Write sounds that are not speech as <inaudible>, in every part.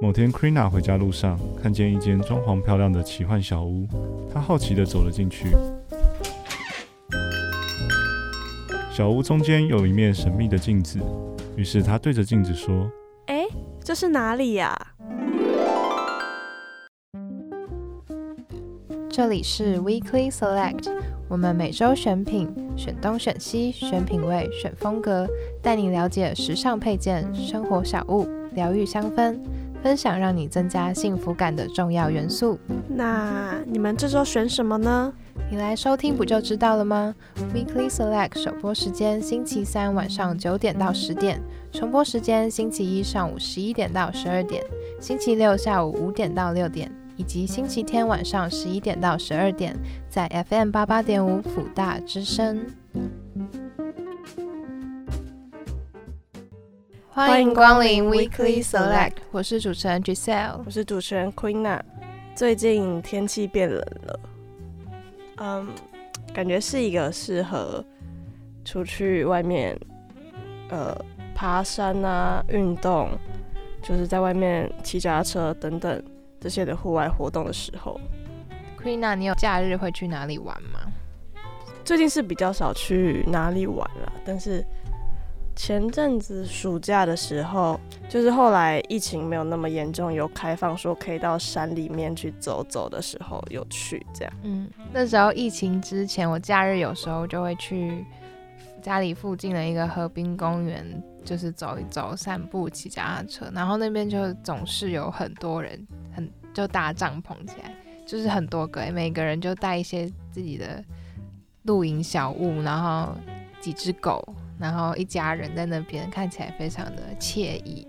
某天，Krina 回家路上看见一间装潢漂亮的奇幻小屋，她好奇地走了进去。小屋中间有一面神秘的镜子，于是她对着镜子说：“哎，这是哪里呀？”这里是 Weekly Select，我们每周选品，选东选西，选品味，选风格，带你了解时尚配件、生活小物、疗愈香氛。分享让你增加幸福感的重要元素。那你们这周选什么呢？你来收听不就知道了吗？Weekly Select 首播时间星期三晚上九点到十点，重播时间星期一上午十一点到十二点，星期六下午五点到六点，以及星期天晚上十一点到十二点，在 FM 八八点五辅大之声。欢迎光临 Weekly Select，我是主持人 Giselle，我是主持人 Queena。最近天气变冷了，嗯，感觉是一个适合出去外面，呃，爬山啊，运动，就是在外面骑脚踏车等等这些的户外活动的时候。Queena，你有假日会去哪里玩吗？最近是比较少去哪里玩了，但是。前阵子暑假的时候，就是后来疫情没有那么严重，有开放说可以到山里面去走走的时候，有去这样。嗯，那时候疫情之前，我假日有时候就会去家里附近的一个河滨公园，就是走一走、散步、骑脚踏车，然后那边就总是有很多人，很就搭帐篷起来，就是很多个，每个人就带一些自己的露营小物，然后几只狗。然后一家人在那边看起来非常的惬意。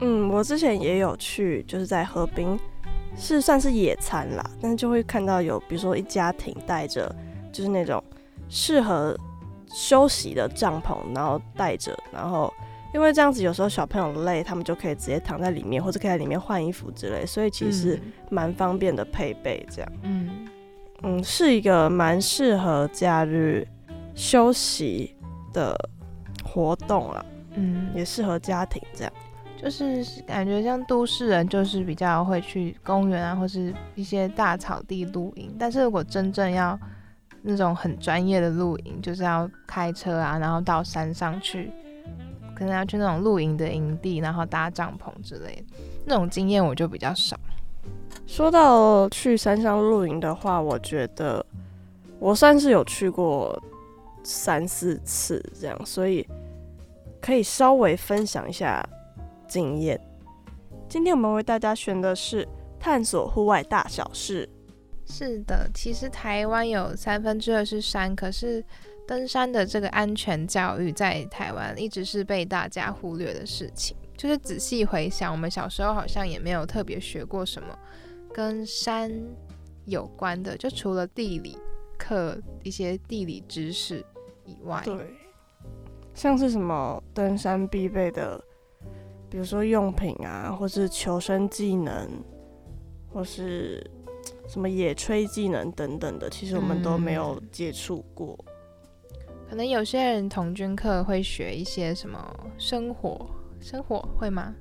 嗯，我之前也有去，就是在河滨，是算是野餐啦，但是就会看到有，比如说一家庭带着，就是那种适合休息的帐篷，然后带着，然后因为这样子有时候小朋友累，他们就可以直接躺在里面，或者可以在里面换衣服之类，所以其实蛮方便的配备这样。嗯嗯，是一个蛮适合假日休息的活动了，嗯，也适合家庭这样，就是感觉像都市人，就是比较会去公园啊，或是一些大草地露营。但是如果真正要那种很专业的露营，就是要开车啊，然后到山上去，可能要去那种露营的营地，然后搭帐篷之类的，那种经验我就比较少。说到去山上露营的话，我觉得我算是有去过。三四次这样，所以可以稍微分享一下经验。今天我们为大家选的是探索户外大小事。是的，其实台湾有三分之二是山，可是登山的这个安全教育在台湾一直是被大家忽略的事情。就是仔细回想，我们小时候好像也没有特别学过什么跟山有关的，就除了地理课一些地理知识。以外，对，像是什么登山必备的，比如说用品啊，或是求生技能，或是什么野炊技能等等的，其实我们都没有接触过。嗯，可能有些人童军课会学一些什么生火，生火会吗？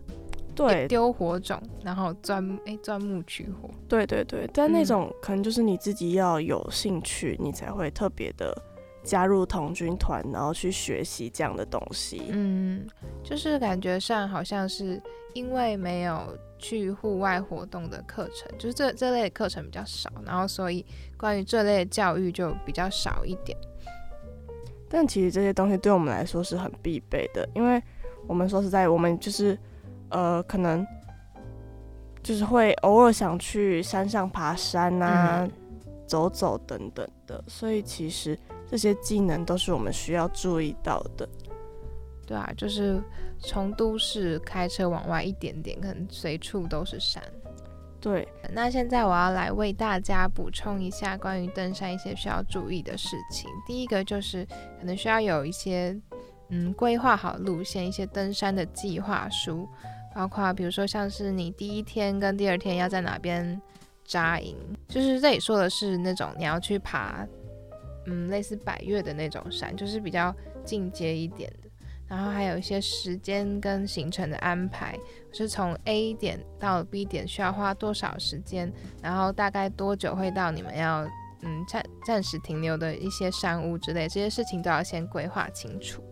对，丢火种，然后钻哎钻木取火。对对对，但那种可能就是你自己要有兴趣，嗯，你才会特别的。加入童军团，然后去学习这样的东西。嗯，就是感觉上好像是因为没有去户外活动的课程，就是这这类课程比较少，然后所以关于这类教育就比较少一点。但其实这些东西对我们来说是很必备的，因为我们说实在，我们就是呃，可能就是会偶尔想去山上爬山啊、嗯、走走等等的，所以其实。这些技能都是我们需要注意到的。对啊，就是从都市开车往外一点点，可能随处都是山。对，那现在我要来为大家补充一下关于登山一些需要注意的事情。第一个就是可能需要有一些嗯规划好路线，一些登山的计划书，包括比如说像是你第一天跟第二天要在哪边扎营，就是这里说的是那种你要去爬。嗯，类似百越的那种山，就是比较进阶一点的。然后还有一些时间跟行程的安排，是从 A 点到 B 点需要花多少时间，然后大概多久会到你们要嗯暂暂时停留的一些山屋之类，这些事情都要先规划清楚。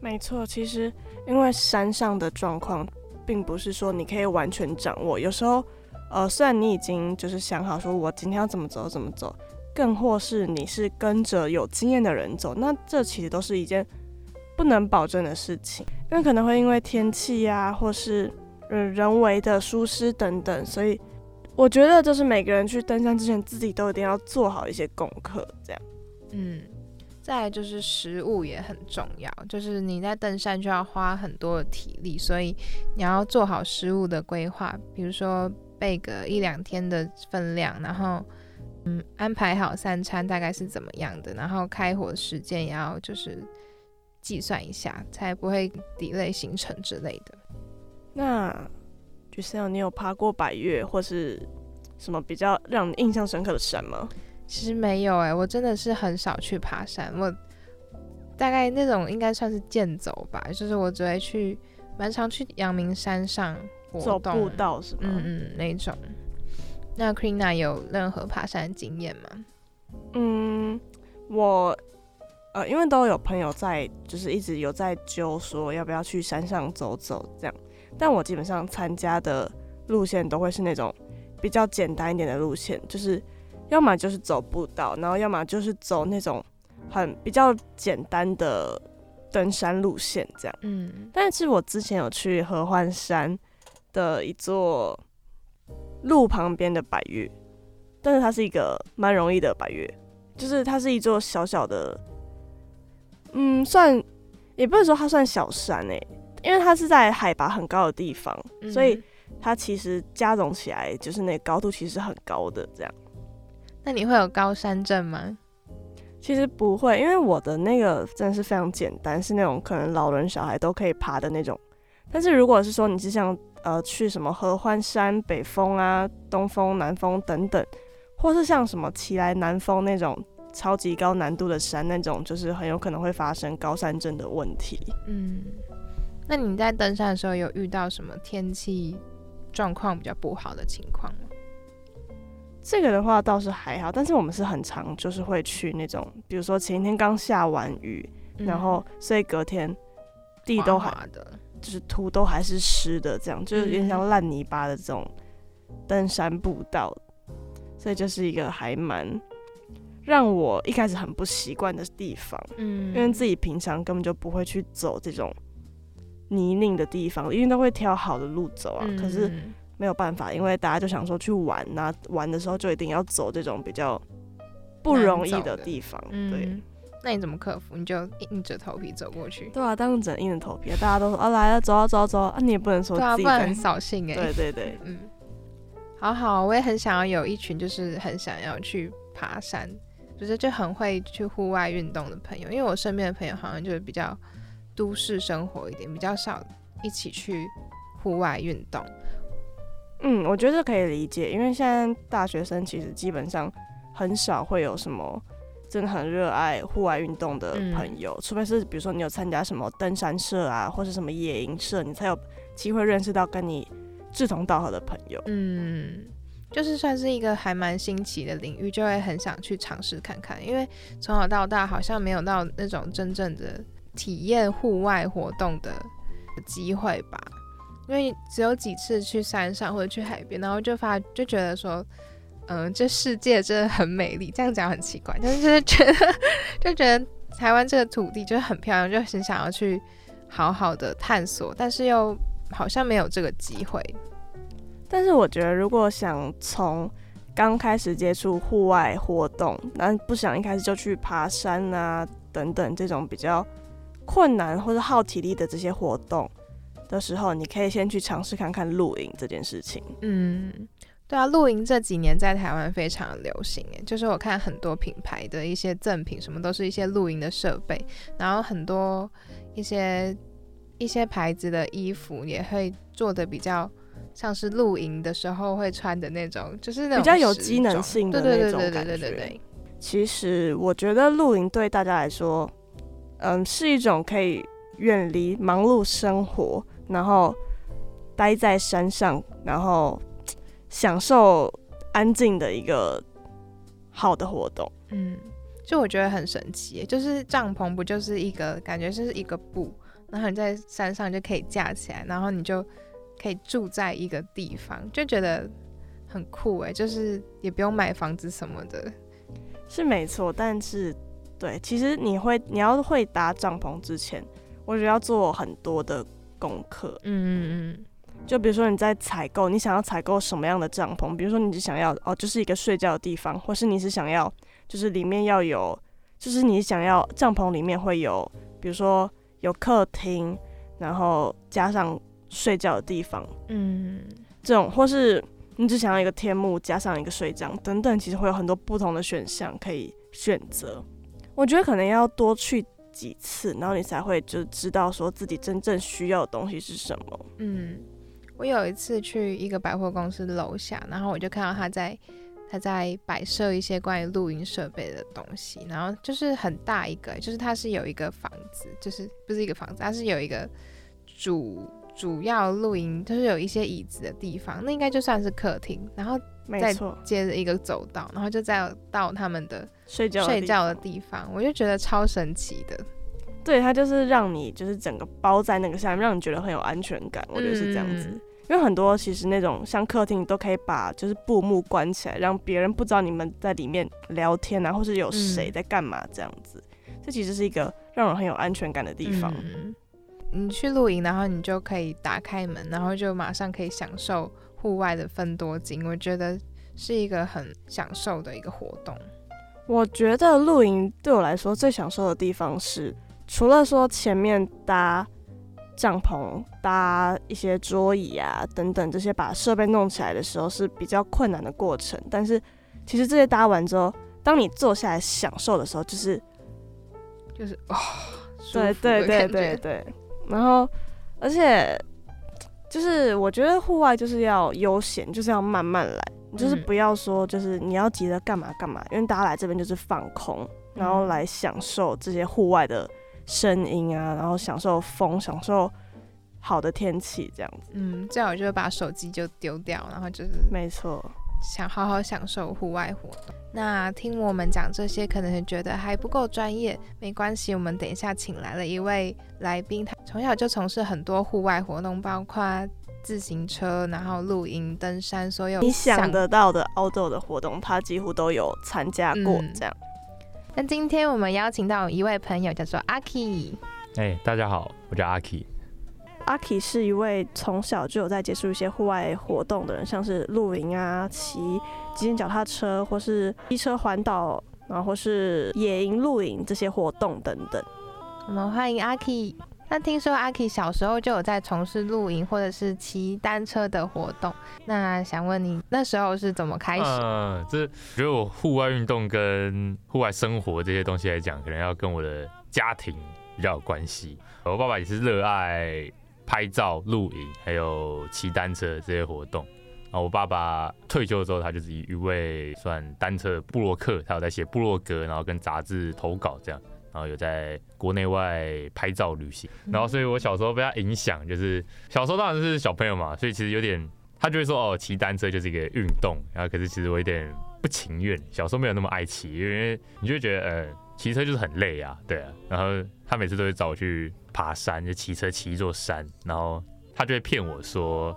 没错，其实因为山上的状况，并不是说你可以完全掌握。有时候，呃，虽然你已经就是想好说我今天要怎么走怎么走，更或是你是跟着有经验的人走，那这其实都是一件。不能保证的事情，因为可能会因为天气呀，或是嗯人为的疏失等等，所以我觉得就是每个人去登山之前，自己都一定要做好一些功课，这样。嗯，再就是食物也很重要，就是你在登山就要花很多的体力，所以你要做好食物的规划，比如说备个一两天的分量，然后嗯安排好三餐大概是怎么样的，然后开火时间也要就是。计算一下，才不会 delay 行程之类的。那 Giselle，你有爬过百岳或是什么比较让你印象深刻的山吗？其实没有哎、欸，我真的是很少去爬山。我大概那种应该算是健走吧，就是我只会去蛮常去阳明山上走步道，是吗？嗯嗯，那种。那 Queena 有任何爬山经验吗？嗯，我。呃，因为都有朋友在，就是一直有在揪说要不要去山上走走这样，但我基本上参加的路线都会是那种比较简单一点的路线，就是要么就是走步道，然后要么就是走那种很比较简单的登山路线这样。嗯，但是我之前有去合欢山的一座路旁边的百岳，但是它是一个蛮容易的百岳，就是它是一座小小的。嗯，算也不能说它算小山诶、欸，因为它是在海拔很高的地方，嗯、所以它其实加总起来就是那个高度其实很高的这样。那你会有高山症吗？其实不会，因为我的那个真的是非常简单，是那种可能老人小孩都可以爬的那种。但是如果是说你是像呃去什么合欢山、北峰啊、东峰、南峰等等，或是像什么奇来南峰那种。超级高难度的山，那种就是很有可能会发生高山症的问题。嗯，那你在登山的时候有遇到什么天气状况比较不好的情况吗？这个的话倒是还好，但是我们是很常就是会去那种，比如说前一天刚下完雨，嗯、然后所以隔天地都滑的，就是土都还是湿的，这样就是有点像烂泥巴的这种登山步道，所以就是一个还蛮。让我一开始很不习惯的地方，嗯，因为自己平常根本就不会去走这种泥泞的地方，因为都会挑好的路走啊。嗯、可是没有办法，因为大家就想说去玩，那玩的时候就一定要走这种比较不容易的地方。对、嗯，那你怎么克服？你就硬着头皮走过去？对啊，当然只能硬着头皮。大家都说啊，来了，走啊，走啊，走啊，你也不能说自己很扫兴哎。对对对，<laughs> 嗯，好好，我也很想要有一群，就是很想要去爬山。就是就很会去户外运动的朋友，因为我身边的朋友好像就是比较都市生活一点，比较少一起去户外运动。嗯，我觉得可以理解，因为现在大学生其实基本上很少会有什么真的很热爱户外运动的朋友，嗯、除非是比如说你有参加什么登山社啊，或是什么野营社，你才有机会认识到跟你志同道合的朋友。嗯。就是算是一个还蛮新奇的领域，就会很想去尝试看看。因为从小到大好像没有到那种真正的体验户外活动的机会吧。因为只有几次去山上或者去海边，然后就发就觉得说，嗯、呃，这世界真的很美丽。这样讲很奇怪，但是觉得就觉得台湾这个土地就是很漂亮，就很想要去好好的探索，但是又好像没有这个机会。但是我觉得，如果想从刚开始接触户外活动，那不想一开始就去爬山啊等等这种比较困难或者耗体力的这些活动的时候，你可以先去尝试看看露营这件事情。嗯，对啊，露营这几年在台湾非常流行诶，就是我看很多品牌的一些赠品，什么都是一些露营的设备，然后很多一些一些牌子的衣服也会做的比较。像是露营的时候会穿的那种，就是那种比较有机能性的那种感觉。对对对对对对。其实我觉得露营对大家来说，嗯，是一种可以远离忙碌生活，然后待在山上，然后享受安静的一个好的活动。嗯，就我觉得很神奇，就是帐篷不就是一个感觉就是一个布，然后你在山上就可以架起来，然后你就可以住在一个地方，就觉得很酷哎，就是也不用买房子什么的。是没错，但是。对，其实你会，你要会搭帐篷之前，我觉得要做很多的功课。嗯嗯嗯。就比如说你在采购，你想要采购什么样的帐篷？比如说你只想要哦，就是一个睡觉的地方，或是你是想要，就是里面要有，就是你想要帐篷里面会有，比如说有客厅，然后加上睡觉的地方。嗯。这种，或是你只想要一个天幕加上一个睡帐等等，其实会有很多不同的选项可以选择。我觉得可能要多去几次，然后你才会就知道说自己真正需要的东西是什么。嗯，我有一次去一个百货公司楼下，然后我就看到他在他在摆设一些关于录音设备的东西，然后就是很大一个，就是它是有一个房子，就是不是一个房子，它是有一个主主要录音，就是有一些椅子的地方，那应该就算是客厅，然后。再接着一个走道，然后就再到他们的睡觉睡觉的地方，我就觉得超神奇的。对，它就是让你就是整个包在那个下面，让你觉得很有安全感。我觉得是这样子，嗯、因为很多其实那种像客厅都可以把就是布幕关起来，让别人不知道你们在里面聊天啊，或是有谁在干嘛这样子。嗯、这其实是一个让人很有安全感的地方。嗯、你去露营，然后你就可以打开门，然后就马上可以享受。户外的分多金，我觉得是一个很享受的一个活动。我觉得露营对我来说最享受的地方是，除了说前面搭帐篷、搭一些桌椅啊等等这些把设备弄起来的时候是比较困难的过程，但是其实这些搭完之后，当你坐下来享受的时候，就是就是 <laughs> 啊，对对对对对，然后而且。就是我觉得户外就是要悠闲，就是要慢慢来，就是不要说就是你要急着干嘛干嘛，因为大家来这边就是放空，然后来享受这些户外的声音啊，然后享受风，享受好的天气这样子。嗯，最好就是把手机就丢掉，然后就是没错，想好好享受户外活动。那听我们讲这些，可能是觉得还不够专业，没关系，我们等一下请来了一位来宾，他从小就从事很多户外活动，包括自行车，然后露营、登山，所有你想得到的 outdoor 的活动，他几乎都有参加过。这样，嗯。那今天我们邀请到一位朋友，叫做阿 Key。哎，大家好，我叫阿 Key。阿 Key 是一位从小就有在接触一些户外活动的人，像是露营啊、骑极限脚踏车，或是机车环岛，然后或是野营、露营这些活动等等。我们欢迎阿 Key。那听说阿 Key 小时候就有在从事露营或者是骑单车的活动，那想问你那时候是怎么开始？嗯，这觉得我户外运动跟户外生活这些东西来讲，可能要跟我的家庭比较有关系。我爸爸也是热爱。拍照、露营，还有骑单车这些活动。然后我爸爸退休之后，他就是一位算单车布洛克，他有在写布洛格，然后跟杂志投稿这样，然后有在国内外拍照旅行。然后所以我小时候被他影响，就是小时候当然是小朋友嘛，所以其实有点他就会说哦，骑单车就是一个运动。然后可是其实我有点不情愿，小时候没有那么爱骑，因为你就会觉得呃，骑车就是很累啊，对啊。然后他每次都会找我去。爬山就骑车骑一座山，然后他就会骗我说，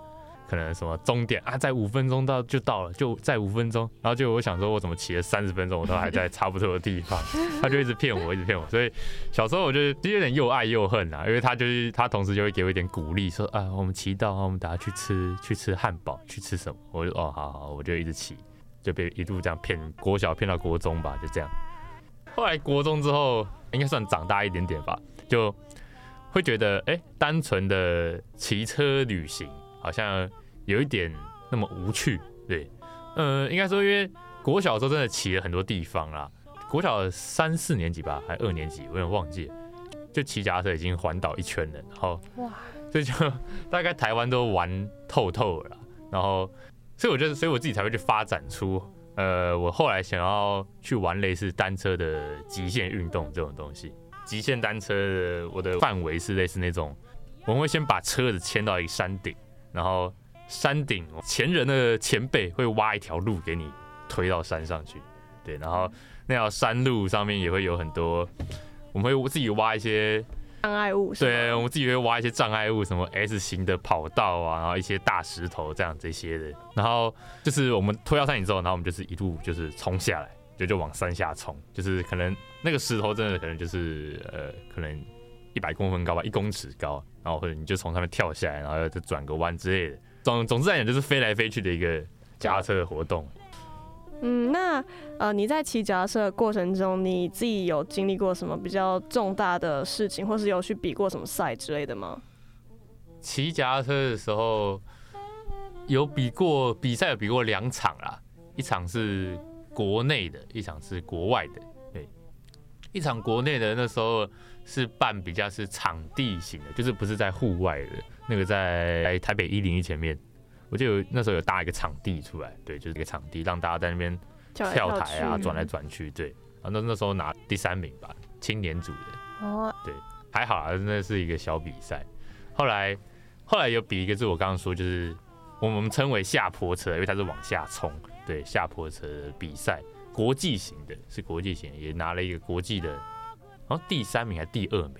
可能什么终点啊，在五分钟到就到了，就在五分钟。然后就我想说，我怎么骑了三十分钟，我都还在差不多的地方。<laughs> 他就一直骗我，一直骗我。所以小时候我就就有点又爱又恨啊，因为他就是他同时就会给我一点鼓励，说啊，我们骑到，我们等下去吃去吃汉堡，去吃什么？我就哦，好好，我就一直骑，就被一路这样骗，国小骗到国中吧，就这样。后来国中之后，应该算长大一点点吧，就。会觉得哎，单纯的骑车旅行好像有一点那么无趣，对，呃，应该说，因为国小的时候真的骑了很多地方啦，国小三四年级吧，还二年级，我有点忘记了，就骑脚踏车已经环岛一圈了，然后哇，所以就大概台湾都玩透透了，然后，所以我觉得，所以我自己才会去发展出，呃，我后来想要去玩类似单车的极限运动这种东西。极限单车的我的范围是类似那种，我们会先把车子牵到一个山顶，然后山顶前人的前辈会挖一条路给你推到山上去，对，然后那条山路上面也会有很多，我们会自己挖一些障碍物，对，我们自己会挖一些障碍物，什么 S 型的跑道啊，然后一些大石头这样这些的，然后就是我们推到山顶之后，然后我们就是一路就是冲下来。就就往山下冲，就是可能那个石头真的可能就是呃，可能一百公分高吧，一公尺高，然后或者你就从上面跳下来，然后再转个弯之类的。总总之来讲，就是飞来飞去的一个驾车的活动。嗯，那呃你在骑脚踏车的过程中，你自己有经历过什么比较重大的事情，或是有去比过什么赛之类的吗？骑脚踏车的时候有比过比赛，有比过两场啦，一场是。国内的一场是国外的，对，一场国内的那时候是办比较是场地型的，就是不是在户外的，那个在台北一零一前面，我就有那时候有搭一个场地出来，对，就是一个场地让大家在那边跳台啊，转来转去，对，然后那那时候拿第三名吧，青年组的，哦，对，还好啊，那是一个小比赛，后来后来有比一个，就是我刚刚说，就是我们称为下坡车，因为它是往下冲。对，下坡车的比赛，国际型的，是国际型的，也拿了一个国际的，然后第三名还是第二名，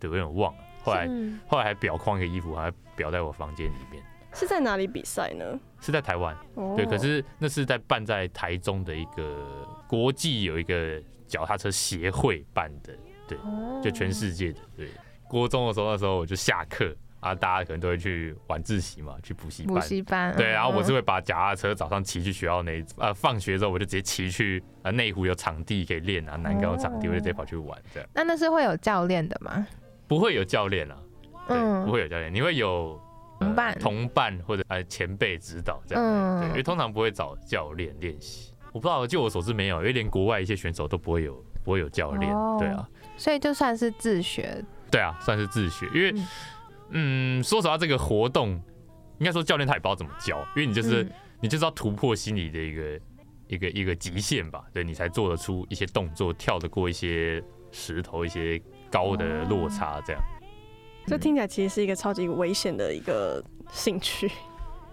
对，我有点忘了。后来后来还裱框一个衣服，还裱在我房间里面。是在哪里比赛呢？是在台湾。Oh. 对，可是那是在办在台中的一个国际有一个脚踏车协会办的，对，就全世界的。对，国中的时候，那时候我就下课。啊，大家可能都会去晚自习嘛，去补习班。补习班。对，然后我是会把脚踏车早上骑去学校那一，呃，放学之后我就直接骑去啊内湖有场地可以练啊，南港有场地，我就直接跑去玩这样。那那是会有教练的吗？不会有教练啊，对，不会有教练，你会有同伴、同伴或者呃前辈指导这样。对，因为通常不会找教练练习。我不知道，就我所知没有，因为连国外一些选手都不会有，不会有教练。对啊。所以就算是自学。对啊，算是自学，因为。嗯，说实话，这个活动应该说教练他也不知道怎么教，因为你就是、嗯、你就是要突破心理的一个一个一个极限吧，对，你才做得出一些动作，跳得过一些石头，一些高的落差，这样。这听起来其实是一个超级危险的一个兴趣。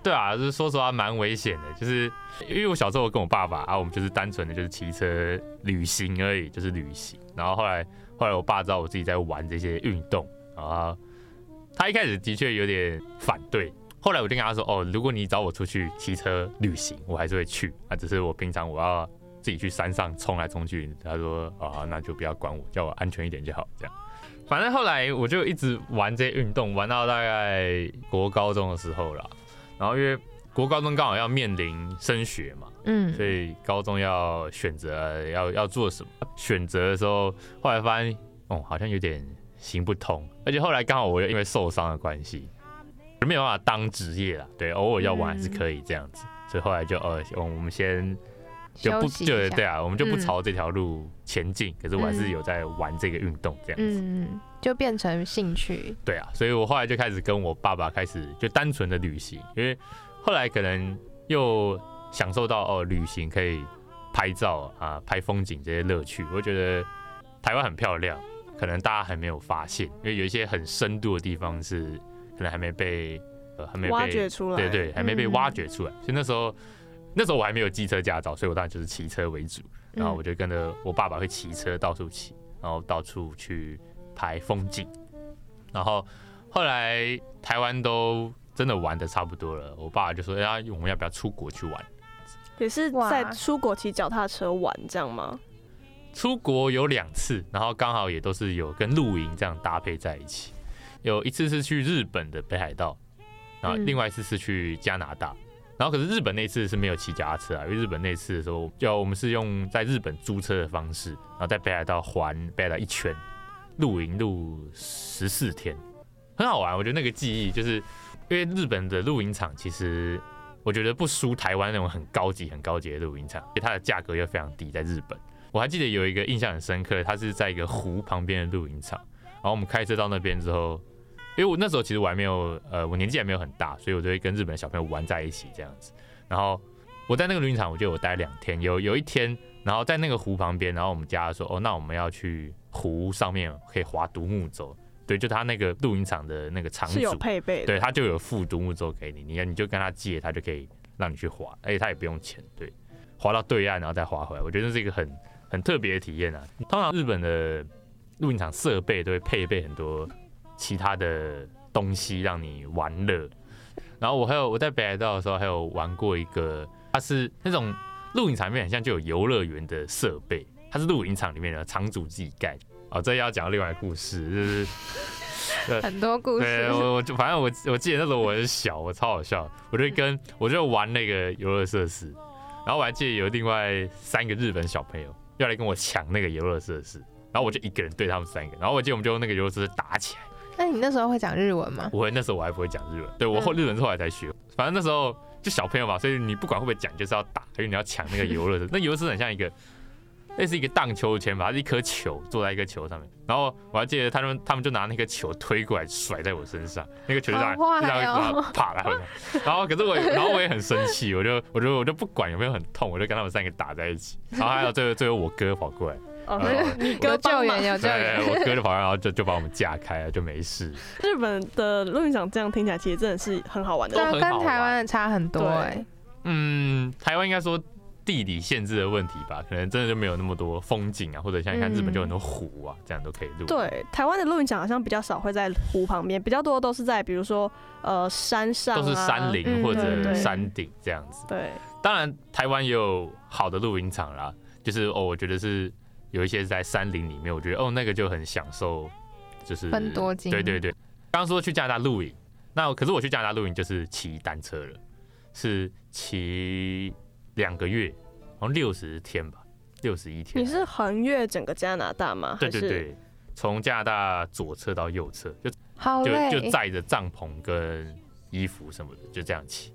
对啊，就是说实话蛮危险的，就是因为我小时候跟我爸爸啊，我们就是单纯的就是骑车旅行而已，就是旅行。然后后来后来我爸知道我自己在玩这些运动啊。他一开始的确有点反对，后来我就跟他说：“哦，如果你找我出去骑车旅行，我还是会去啊，只是我平常我要自己去山上冲来冲去。”他说：“啊，那就不要管我，叫我安全一点就好。”这样，反正后来我就一直玩这些运动，玩到大概国高中的时候了。然后因为国高中刚好要面临升学嘛，嗯，所以高中要选择要要做什么，选择的时候，后来发现哦，好像有点。行不通，而且后来刚好我又因为受伤的关系，没有办法当职业了。对，偶尔要玩还是可以这样子，嗯、所以后来就呃，我们先就不就对啊，我们就不朝这条路前进。嗯、可是我还是有在玩这个运动这样子，嗯，就变成兴趣。对啊，所以我后来就开始跟我爸爸开始就单纯的旅行，因为后来可能又享受到哦，旅行可以拍照啊，拍风景这些乐趣，我觉得台湾很漂亮。可能大家还没有发现，因为有一些很深度的地方是可能还没被呃还没被挖掘出来，对对，还没被挖掘出来。嗯、所以那时候那时候我还没有机车驾照，所以我当然就是骑车为主。然后我就跟着我爸爸会骑车到处骑，然后到处去拍风景。然后后来台湾都真的玩的差不多了，我爸爸就说：“哎，我们要不要出国去玩？”也是在出国骑脚踏车玩这样吗？出国有两次，然后刚好也都是有跟露营这样搭配在一起。有一次是去日本的北海道，然后另外一次是去加拿大。然后可是日本那次是没有骑脚踏车啊，因为日本那次的时候，就我们是用在日本租车的方式，然后在北海道环北海道一圈，露营露十四天，很好玩。我觉得那个记忆就是因为日本的露营场其实我觉得不输台湾那种很高级、很高级的露营场，因为它的价格又非常低，在日本。我还记得有一个印象很深刻，它是在一个湖旁边的露营场，然后我们开车到那边之后，因为我那时候其实我还没有，呃，我年纪还没有很大，所以我就会跟日本的小朋友玩在一起这样子。然后我在那个露营场，我就有待两天，有有一天，然后在那个湖旁边，然后我们家说，哦，那我们要去湖上面可以划独木舟。对，就他那个露营场的那个场主是有配备的，对，他就有附独木舟给你，你你就跟他借，他就可以让你去划，而且他也不用钱，对，划到对岸然后再划回来，我觉得这是一个很很特别的体验啊。通常日本的露营场设备都会配备很多其他的东西让你玩乐，然后我还有我在北海道的时候还有玩过一个，它是那种露营场里面很像就有游乐园的设备，它是露营场里面的场主自己盖。哦，这要讲另外一个故事，就是 <laughs> 很多故事。对，我我就反正我我记得那时候我很小，我超好笑，我就跟我就玩那个游乐设施，然后我还记得有另外三个日本小朋友要来跟我抢那个游乐设施，然后我就一个人对他们三个，然后我记得我们就用那个游乐设施打起来。那你那时候会讲日文吗？不会，那时候我还不会讲日文。对，我后日文是后来才学，反正那时候就小朋友嘛，所以你不管会不会讲，就是要打，因为你要抢那个游乐那游乐设施很像一个。那是一个荡秋千吧，它是一颗球坐在一个球上面，然后我还记得他们他们就拿那个球推过来甩在我身上，那个球就这样就这样啪了，然后可是我然后我也很生气，我就我就我就不管有没有很痛，我就跟他们三个打在一起，然后还有最后最后我哥跑过来，哦，<laughs> 你哥救援有救援，我哥就跑来，然后就就把我们架开了，就没事。日本的露营场这样听起来其实真的是很好玩的，跟台湾的差很多哎。嗯，台湾应该说。地理限制的问题吧，可能真的就没有那么多风景啊，或者像你看日本就很多湖啊，嗯、这样都可以露。对，台湾的露营场好像比较少会在湖旁边，比较多都是在比如说呃山上、啊，都是山林或者山顶这样子。对，对当然台湾也有好的露营场啦，就是哦，我觉得是有一些是在山林里面，我觉得哦那个就很享受，就是分多金。对对对，刚刚说去加拿大露营，那可是我去加拿大露营就是骑单车了，是骑。两个月，好像六十天吧，六十一天。你是横越整个加拿大吗？对对对，从加拿大左侧到右侧，就好，就就载着帐篷跟衣服什么的，就这样骑，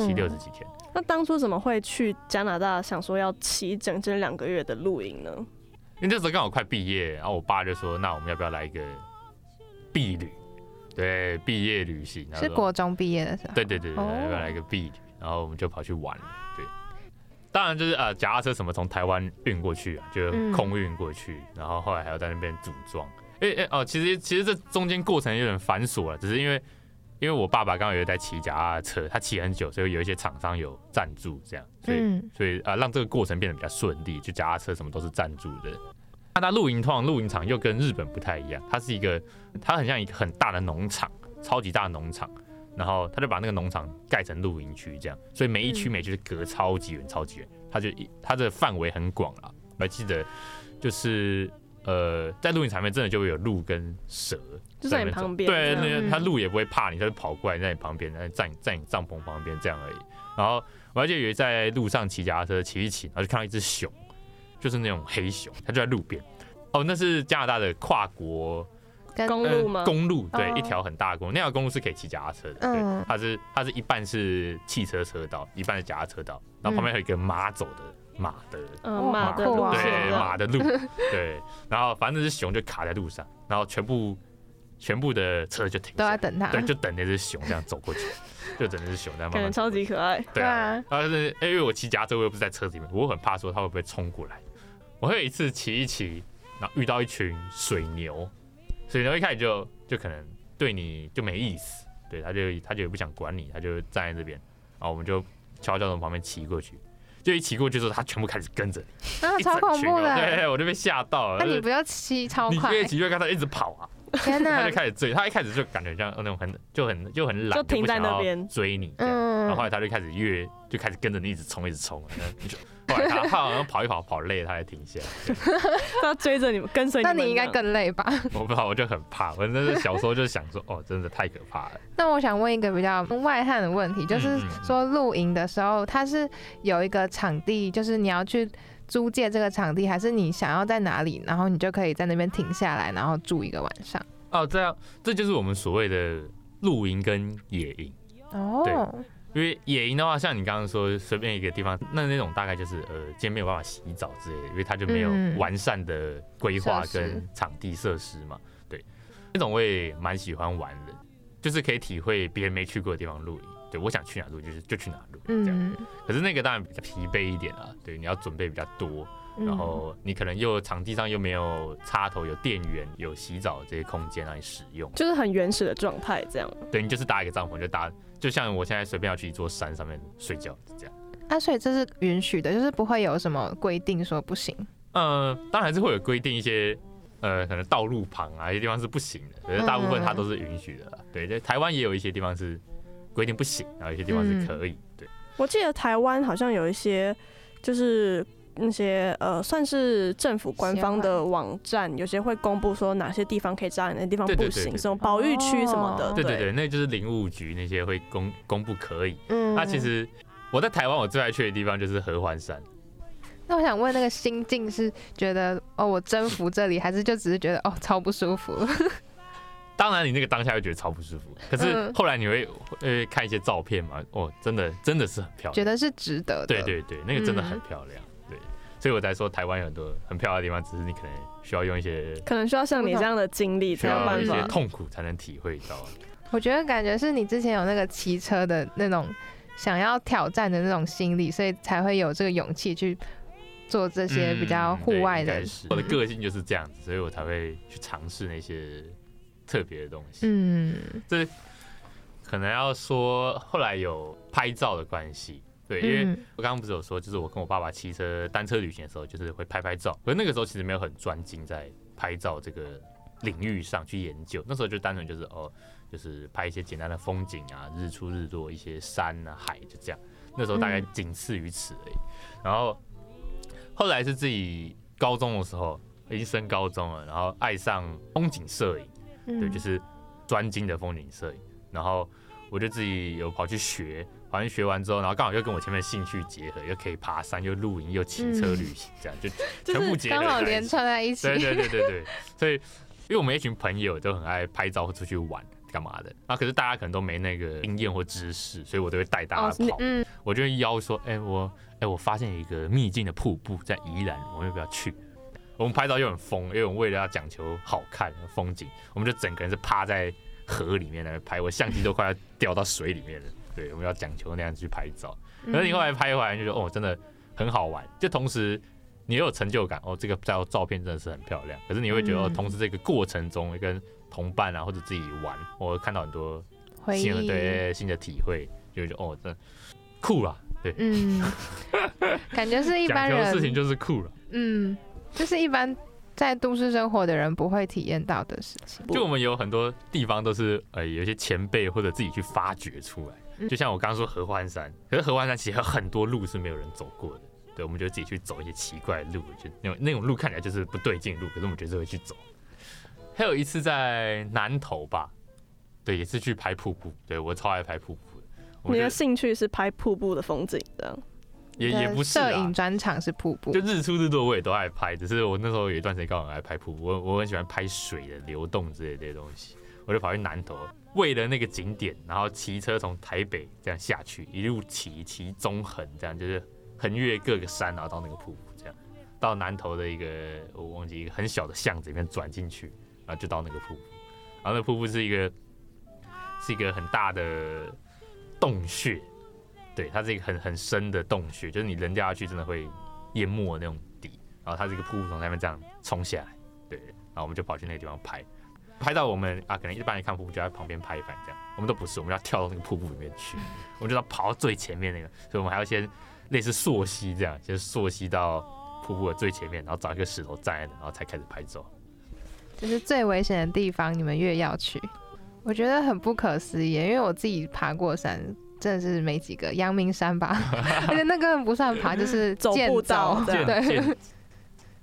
骑六十几天。嗯。那当初怎么会去加拿大，想说要骑整整两个月的露营呢？因为那时候刚好快毕业，然后我爸就说：“那我们要不要来一个毕旅？对，毕业旅行。”是国中毕业的时候。对对对对，要不要来一个毕旅？然后我们就跑去玩了。对。当然就是呃，脚踏车什么从台湾运过去啊，就空运过去，嗯、然后后来还要在那边组装。哎、欸、哎、欸、哦，其实其实这中间过程有点繁琐了，只是因为因为我爸爸刚好有在骑脚踏车，他骑很久，所以有一些厂商有赞助这样，所以、嗯、所以啊、呃，让这个过程变得比较顺利。就脚踏车什么都是赞助的。那它露营通常露营场又跟日本不太一样，它是一个它很像一个很大的农场，超级大的农场。然后他就把那个农场盖成露营区，这样，所以每一区每区是隔超级远，超级远。它就它的范围很广了。我还记得，就是呃，在露营场面真的就会有鹿跟蛇就在你旁边，对，那他鹿也不会怕你，他就跑过来在你旁边，在站在你帐篷旁边这样而已。然后我还记得有在路上骑脚踏车骑一骑，然后就看到一只熊，就是那种黑熊，它就在路边。哦，那是加拿大的跨国。公路吗？公路对，一条很大的公路，那条公路是可以骑脚踏车的。对，它是它是一半是汽车车道，一半是脚踏车道，然后旁边还有一个马走的马的马的路，对马的路，对。然后反正那只熊就卡在路上，然后全部全部的车就停，都在等它，对，就等那只熊这样走过去，<laughs> 就等那只熊这样慢慢。感觉超级可爱。对啊，但是因为我骑脚踏车，我又不是在车子里面，我很怕说它会不会冲过来。我会有一次骑一骑，然后遇到一群水牛。水牛一开始就就可能对你就没意思，对，他就他就也不想管你，他就站在这边，然后我们就悄悄从旁边骑过去，就一起过去之后，他全部开始跟着你，啊，超恐怖的，对，我就被吓到了。那你不要骑超快，你越骑越看，他一直跑啊，天哪，他就开始追，他一开始就感觉像那种很就很就很懒，就停在那边追你，嗯，然后后来他就开始越就开始跟着你一直冲一直冲，你就。后来他他好像跑一跑跑累，他才停下来。<laughs> 他追着你们跟随你，那你应该更累吧？<laughs> 我不知道，我就很怕。我那是小时候就想说，哦，真的太可怕了。那我想问一个比较外汉的问题，就是说露营的时候，它是有一个场地，就是你要去租借这个场地，还是你想要在哪里，然后你就可以在那边停下来，然后住一个晚上？哦，这样，这就是我们所谓的露营跟野营。哦。对。因为野营的话，像你刚刚说随便一个地方，那那种大概就是呃，今天没有办法洗澡之类的，因为它就没有完善的规划跟场地设施嘛。对，那种我也蛮喜欢玩的，就是可以体会别人没去过的地方露营。对，我想去哪露就是就去哪露这样。可是那个当然比较疲惫一点啊，对，你要准备比较多，然后你可能又场地上又没有插头、有电源、有洗澡这些空间让你使用，就是很原始的状态这样。对，你就是搭一个帐篷就搭，就像我现在随便要去一座山上面睡觉这样。啊，所以这是允许的，就是不会有什么规定说不行。呃，当然还是会有规定一些，呃，可能道路旁啊，一些地方是不行的，可是大部分它都是允许的啦。对，在台湾也有一些地方是规定不行，然后有些地方是可以。对，我记得台湾好像有一些，就是那些呃，算是政府官方的网站，有些会公布说哪些地方可以扎营，哪些地方不行，什么保育区什么的。对对对，那就是林务局那些会公公布可以。嗯，那其实。我在台湾，我最爱去的地方就是合欢山。那我想问，那个心境是觉得哦，我征服这里，还是就只是觉得哦，超不舒服？当然，你那个当下会觉得超不舒服。可是后来你会呃看一些照片嘛，哦，真的真的是很漂亮，觉得是值得的。对对对，那个真的很漂亮。嗯、对，所以我才说台湾有很多很漂亮的地方，只是你可能需要用一些，可能需要像你这样的经历，才有办法，需要一些痛苦才能体会到。我觉得感觉是你之前有那个骑车的那种。想要挑战的那种心理，所以才会有这个勇气去做这些比较户外的。嗯、我的个性就是这样子，所以我才会去尝试那些特别的东西。嗯，这可能要说后来有拍照的关系，对，因为我刚刚不是有说，就是我跟我爸爸骑车单车旅行的时候，就是会拍拍照。可是那个时候其实没有很专精在拍照这个领域上去研究，那时候就单纯就是哦。就是拍一些简单的风景啊，日出日落，一些山啊海，就这样。那时候大概仅次于此而已。然后后来是自己高中的时候，已经升高中了，然后爱上风景摄影，对，就是专精的风景摄影。然后我就自己有跑去学，反正学完之后，然后刚好又跟我前面兴趣结合，又可以爬山，又露营，又骑车旅行，这样就 <laughs> 全部结合，刚好连串在一起。对对对对对，<laughs> 所以因为我们一群朋友都很爱拍照，或出去玩。干嘛的？啊，可是大家可能都没那个经验或知识，所以我都会带大家跑。嗯，我就会邀说，哎、欸，我，哎、欸，我发现一个秘境的瀑布在宜兰，我们要不要去？我们拍照又很疯，因为我们为了要讲求好看风景，我们就整个人是趴在河里面来拍，我相机都快要掉到水里面了。对，我们要讲求那样子去拍照。可是你后来拍回来就说，哦，真的很好玩。就同时你又有成就感，哦，这个照照片真的是很漂亮。可是你会觉得，哦，同时这个过程中会跟同伴啊，或者自己玩，我会看到很多新的对新的体会，就觉得哦，真酷啊，对，嗯，<laughs> 感觉是一般人事情就是酷了，嗯，就是一般在都市生活的人不会体验到的事情。就我们有很多地方都是呃，有些前辈或者自己去发掘出来，就像我刚刚说合欢山，可是合欢山其实有很多路是没有人走过的，对，我们就自己去走一些奇怪的路，就那种那种路看起来就是不对劲路，可是我们觉得会去走。还有一次在南投吧，对，也是去拍瀑布。对，我超爱拍瀑布的。你的兴趣是拍瀑布的风景，这样？也也不是啊。摄影专场是瀑布，就日出日落我也都爱拍。只是我那时候有一段时间刚好爱拍瀑布，我我很喜欢拍水的流动之类的这些东西。我就跑去南投，为了那个景点，然后骑车从台北这样下去，一路骑骑中横，这样就是横越各个山，然后到那个瀑布，这样到南投的一个我忘记一个很小的巷子里面转进去。然后就到那个瀑布，然后那个瀑布是一个是一个很大的洞穴，对，它是一个很很深的洞穴，就是你人掉下去真的会淹没那种底。然后它是一个瀑布从那边这样冲下来，对，然后我们就跑去那个地方拍，拍到我们啊，可能一般人看瀑布就在旁边拍一拍这样，我们都不是，我们要跳到那个瀑布里面去，我们就要跑到最前面那个，所以我们还要先类似溯溪这样，先溯溪到瀑布的最前面，然后找一个石头站在那，然后才开始拍照。就是最危险的地方，你们越要去，我觉得很不可思议。因为我自己爬过山，真的是没几个，阳明山吧，<laughs> 而且那根本不算爬，<laughs> 就是走步道。对，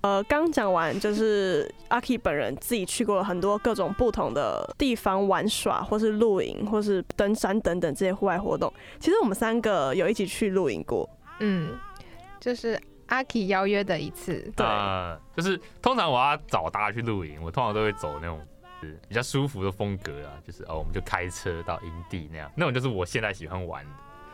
呃，刚讲完，就是阿 K 本人自己去过了很多各种不同的地方玩耍，或是露营，或是登山等等这些户外活动。其实我们三个有一起去露营过，嗯，就是。阿 K 邀约的一次，对，呃，就是通常我要找大家去露营，我通常都会走那种是比较舒服的风格啊，就是哦，我们就开车到营地那样，那种就是我现在喜欢玩的。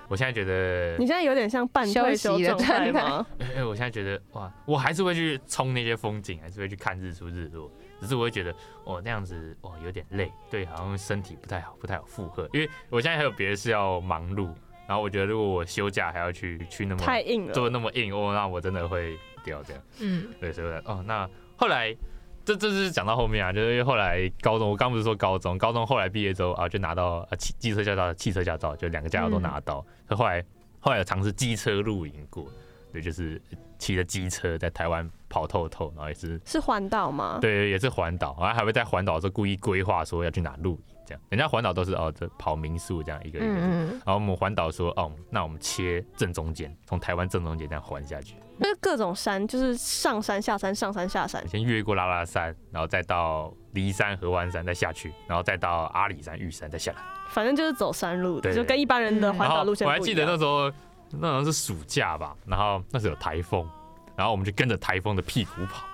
我现在觉得你现在有点像半退休状态吗？<laughs> 哎、欸，我现在觉得哇，我还是会去冲那些风景，还是会去看日出日落，只是我会觉得哦那样子哦有点累，对，好像身体不太好，不太好负荷，因为我现在还有别的事要忙碌。然然后我觉得如果我休假还要去去那么太硬了，做那么硬哦，那我真的会掉这样。嗯，对，所以哦，那后来这这是讲到后面啊，就是后来高中，我刚不是说高中，高中后来毕业之后啊，就拿到啊汽机车驾照、汽车驾照，就两个驾照都拿到。嗯、后来后来有尝试机车露营过，对，就是骑着机车在台湾跑透透，然后也是是环岛吗？对，也是环岛，然后还会在环岛的时候故意规划说要去哪露营。这样，人家环岛都是哦，这跑民宿这样一个一个，嗯、然后我们环岛说哦，那我们切正中间，从台湾正中间这样环下去。就是各种山，就是上山下山，上山下山。先越过拉拉山，然后再到骊山、合欢山，再下去，然后再到阿里山、玉山，再下来。反正就是走山路，对，就跟一般人的环岛路线。我还记得那时候，那时候是暑假吧，然后那时候有台风，然后我们就跟着台风的屁股跑。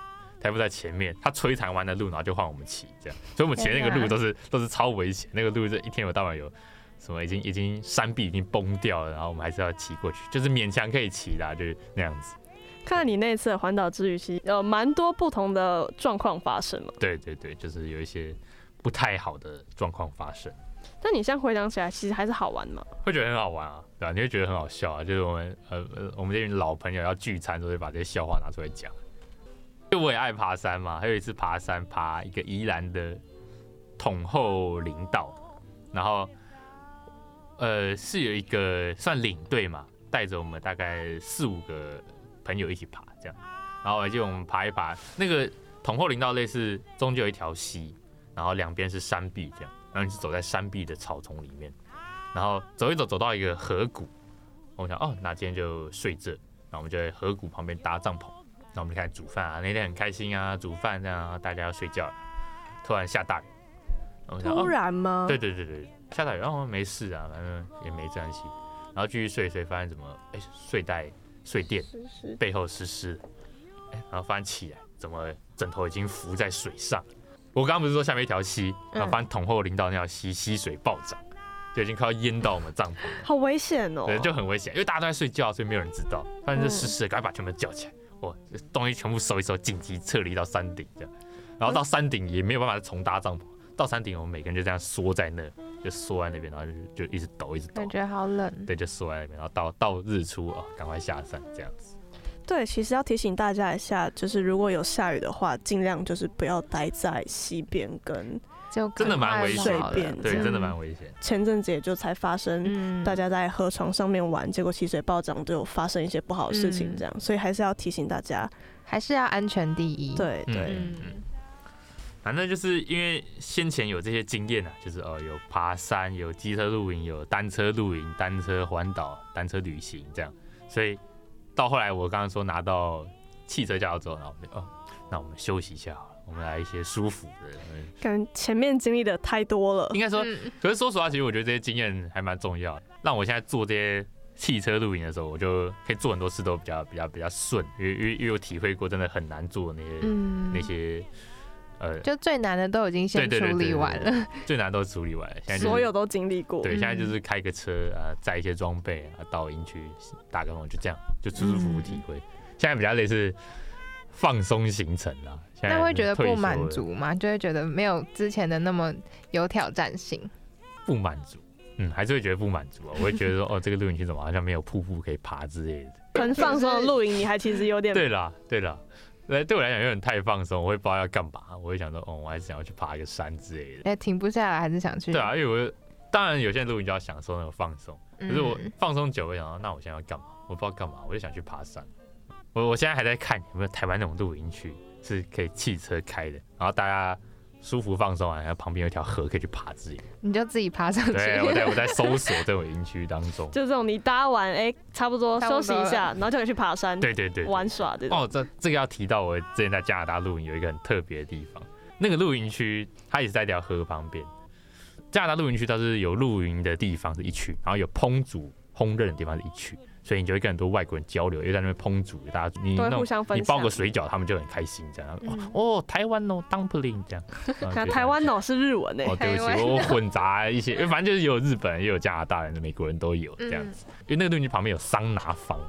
台风在前面，他摧残完的路，然后就换我们骑，这样，所以我们骑那个路都是都是超危险，那个路是一天有到晚有什么已经已经山壁已经崩掉了，然后我们还是要骑过去，就是勉强可以骑的，就是那样子。看来你那次环岛之旅，其实有蛮多不同的状况发生了。对对对，就是有一些不太好的状况发生。但你现在回想起来，其实还是好玩嘛？会觉得很好玩啊，对吧？你会觉得很好笑啊，就是我们呃呃，我们这群老朋友要聚餐，都会把这些笑话拿出来讲。就我也爱爬山嘛，还有一次爬山，爬一个宜兰的统后林道，然后呃是有一个算领队嘛，带着我们大概四五个朋友一起爬这样，然后我记得我们爬一爬，那个统后林道类似中间有一条溪，然后两边是山壁这样，然后你是走在山壁的草丛里面，然后走一走走到一个河谷，我想哦，那今天就睡这，然后我们就在河谷旁边搭帐篷。那我们就开始煮饭啊，那天很开心啊，煮饭这样，大家要睡觉了，突然下大雨。突然吗？对对对对，下大雨，然后没事啊，反正也没关系。然后继续睡睡，发现怎么，哎，睡袋、睡垫背后湿湿然后发现起来，怎么枕头已经浮在水上？我刚刚不是说下面一条溪，然后发现统后林道那条溪溪水暴涨，就已经快要淹到我们帐篷，好危险哦！对，就很危险，因为大家都在睡觉，所以没有人知道。发现这湿湿的，赶快把全部叫起来。哇，东西全部收一收，紧急撤离到山顶这样，然后到山顶也没有办法重搭帐篷。到山顶，我们每个人就这样缩在那，就缩在那边，然后就就一直抖，一直抖，感觉好冷。对，就缩在那边，然后到到日出哦，赶快下山这样子。对，其实要提醒大家一下，就是如果有下雨的话，尽量就是不要待在溪边跟。就真的蛮危险的，对，嗯、真的蛮危险。前阵子也就才发生，大家在河床上面玩，嗯、结果溪水暴涨，都有发生一些不好的事情，这样，嗯、所以还是要提醒大家，还是要安全第一。对对，嗯，反正就是因为先前有这些经验啊，就是哦，有爬山，有机车露营，有单车露营、单车环岛、单车旅行这样，所以到后来我刚刚说拿到汽车驾照之后，然后我们就哦，那我们休息一下。我们来一些舒服的，感觉前面经历的太多了。应该说，可是说实话，其实我觉得这些经验还蛮重要的。让我现在做这些汽车露营的时候，我就可以做很多事都比较比较比较顺，因为因为因为有体会过真的很难做那些、嗯、那些呃，就最难的都已经先处理完了，最难都处理完了，现在、就是、所有都经历过。对，现在就是开个车啊，载一些装备啊，到营区打个风，就这样，就舒舒服服体会。嗯、现在比较类似放松行程啦。那会觉得不满足吗？就会觉得没有之前的那么有挑战性。不满足，嗯，还是会觉得不满足啊。我会觉得说，<laughs> 哦，这个露营区怎么好像没有瀑布可以爬之类的。很放松的露营，你还其实有点。对啦，对啦，对，对我来讲有点太放松，我会不知道要干嘛。我会想说，哦，我还是想要去爬一个山之类的。哎，停不下来，还是想去。对啊，因为我当然有些人露营就要享受那种放松，可是我放松久，我想到，那我现在要干嘛？我不知道干嘛，我就想去爬山。我我现在还在看有没有台湾那种露营区。是可以汽车开的，然后大家舒服放松啊，然后旁边有一条河可以去爬自己，你就自己爬上去。对，我在我在搜索这种营区当中，就这种你搭完哎、欸，差不多休息一下，然后就可以去爬山，对对对，玩耍这种。哦，这这个要提到我之前在加拿大露营有一个很特别的地方，那个露营区它也是在一条河旁边。加拿大露营区它是有露营的地方是一区，然后有烹煮烹饪的地方是一区。所以你就会跟很多外国人交流，又在那边烹煮，大家你互相分享，你包个水饺，他们就很开心，这样。嗯、哦，台湾哦，dumpling 这样。<laughs> 那台湾哦是日文诶。哦，对不起，我混杂一些，因 <laughs> 为反正就是有日本人，也有加拿大人，美国人都有这样子。嗯、因为那个东西旁边有桑拿房，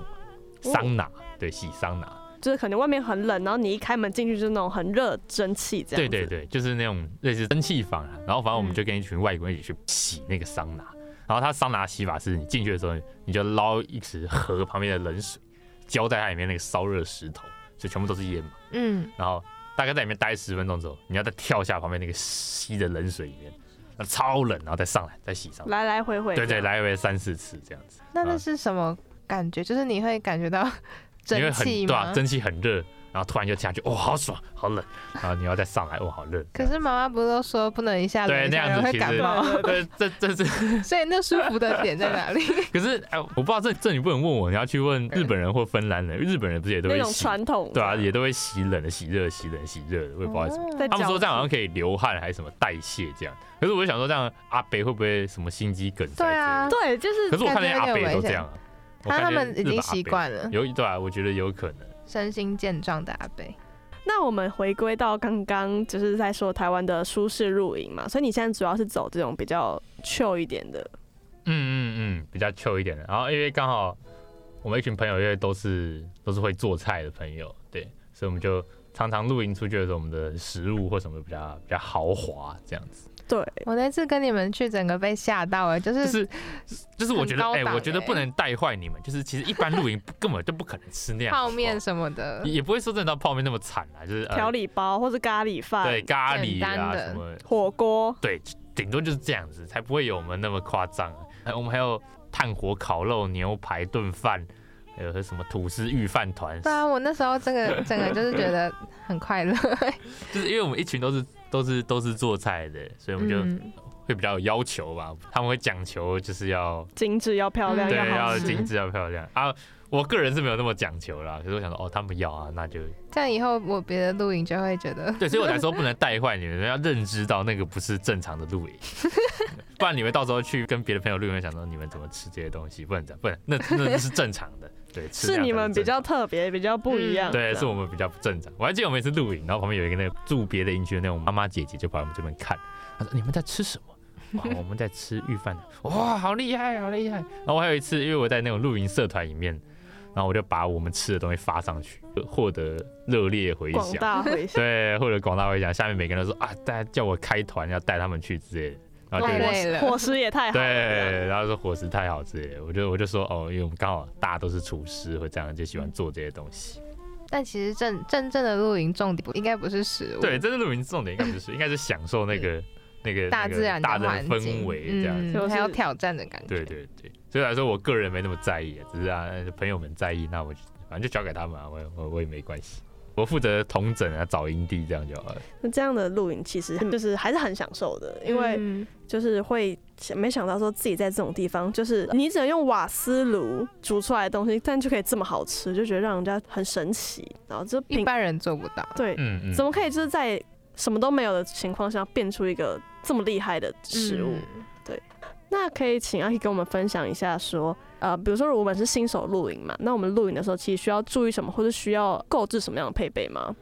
桑拿，对，洗桑拿。就是可能外面很冷，然后你一开门进去就是那种很热蒸汽这样。对对对，就是那种类似蒸汽房，然后反正我们就跟一群外国人一起去洗那个桑拿。然后它桑拿洗法是你进去的时候，你就捞一池河旁边的冷水，浇在它里面那个烧热石头，所以全部都是烟嘛。嗯，然后大概在里面待十分钟之后，你要再跳下旁边那个吸的冷水里面，那超冷，然后再上来再洗上来，来来回回，对对，来回三四次这样子。那那是什么感觉？就是你会感觉到 <laughs> 蒸汽很对？蒸汽很热。然后突然就下去，哇，好爽，好冷，然后你要再上来，哇，好热。可是妈妈不是都说不能一下冷样子其会感冒，实，对，这这是，<laughs> 所以那舒服的点在哪里？<laughs> 可是哎，我不知道这这你不能问我，你要去问日本人或芬兰人，日本人不是也都那种会洗，传统，对啊，也都会洗冷的、洗热、洗冷、洗热的，我也不知道为什么。他们说这样好像可可以流汗还是什么代谢这样，可是我就想说这样阿北会不会什么心肌梗塞？对啊对，就是可是我看那些阿北都这样啊，我他们已经习惯了，有对啊，我觉得有可能。身心健壮的阿贝。那我们回归到刚刚就是在说台湾的舒适露营嘛，所以你现在主要是走这种比较 chill 一点的，嗯嗯嗯，比较 chill 一点的。然后因为刚好我们一群朋友，因为都是都是会做菜的朋友，对，所以我们就常常露营出去的时候，我们的食物或什么比较比较豪华这样子。对，我那次跟你们去，整个被吓到了，就就是是就是我觉得哎、我觉得欸不能带坏你们。就是其实一般露营根本就不可能吃那样泡面什么的，也也不会说真的到泡面那么惨啊，就是呃调理包或是咖喱饭，对咖喱啊什么。火锅，对，顶多就是这样子，才不会有我们那么夸张。哎，我们还有炭火烤肉、牛排炖饭，还有什么吐司御饭团。对啊，我那时候这个整个就是觉得很快乐，<laughs> 就是因为我们一群都是都是都是做菜的，所以我们就嗯，会比较有要求吧。他们会讲求就是要精致要漂亮嗯对要精致要漂亮。啊。我个人是没有那么讲求啦，可是我想说哦，他们要啊，那就这样以后我别的露营就会觉得，对，所以我才说不能带坏你们，要认知到那个不是正常的露营，<laughs> 不然你们到时候去跟别的朋友露营，想说你们怎么吃这些东西，不能这样，不能，那那是正常的，对，是你们比较特别，比较不一样，嗯对，是我们们比较不正常。我还记得我们一次露营，然后旁边有一个那个住别的营区的那种妈妈姐姐，就跑来我们这边看，她说：“你们在吃什么？” <laughs> 哇，我们在吃御饭，哇，好厉害，好厉害。然后我还有一次，因为我在那种露营社团里面，然后我就把我们吃的东西发上去，获得热烈回广响。大回响。对，或者广大回响，下面每个人都说啊，大家叫我开团，要带他们去之类的，然后就太累了伙食也太好了，对，然后说伙食太好之类的，我就我就说哦，因为我们刚好大家都是厨师，会这样就喜欢做这些东西。但其实真真正的露营重点不应该不是食物，对，真正露营重点应该不是，应该是享受那个那个大自然的大自然氛围这样子。还有挑战的感觉，对对对，所以来说我个人没那么在意，只是啊朋友们在意，那我就反正就交给他们啊，我我我也没关系，我负责同整啊，找营地这样就好了。那这样的露营其实就是还是很享受的，因为嗯就是会想没想到说自己在这种地方，就是你只能用瓦斯炉煮出来的东西，但就可以这么好吃，就觉得让人家很神奇。然后就一般人做不到，对，嗯嗯，怎么可以就是在什么都没有的情况下变出一个这么厉害的食物？嗯那可以请阿 K 跟我们分享一下说，呃，比如说如果我们是新手露营嘛，那我们露营的时候其实需要注意什么，或者需要购置什么样的配备吗？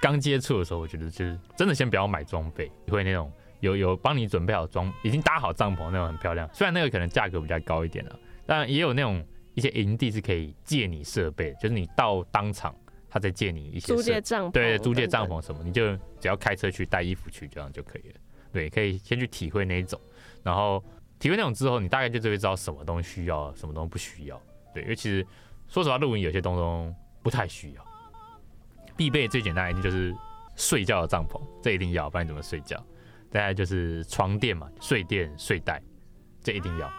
刚接触的时候，我觉得就是真的先不要买装备，会那种有有帮你准备好装，已经搭好帐篷那种很漂亮。虽然那个可能价格比较高一点了，但也有那种一些营地是可以借你设备，就是你到当场他再借你一些租借帐篷，对租借帐篷什么，你就只要开车去带衣服去，这样就可以了。对，可以先去体会那一种，然后体会那种之后，你大概就会知道什么东西需要，什么东西不需要。对，因为其实说实话，露营有些东东不太需要。必备最简单一定就是睡觉的帐篷，这一定要，不然你怎么睡觉？再来就是床垫嘛，睡垫、睡袋，这一定要。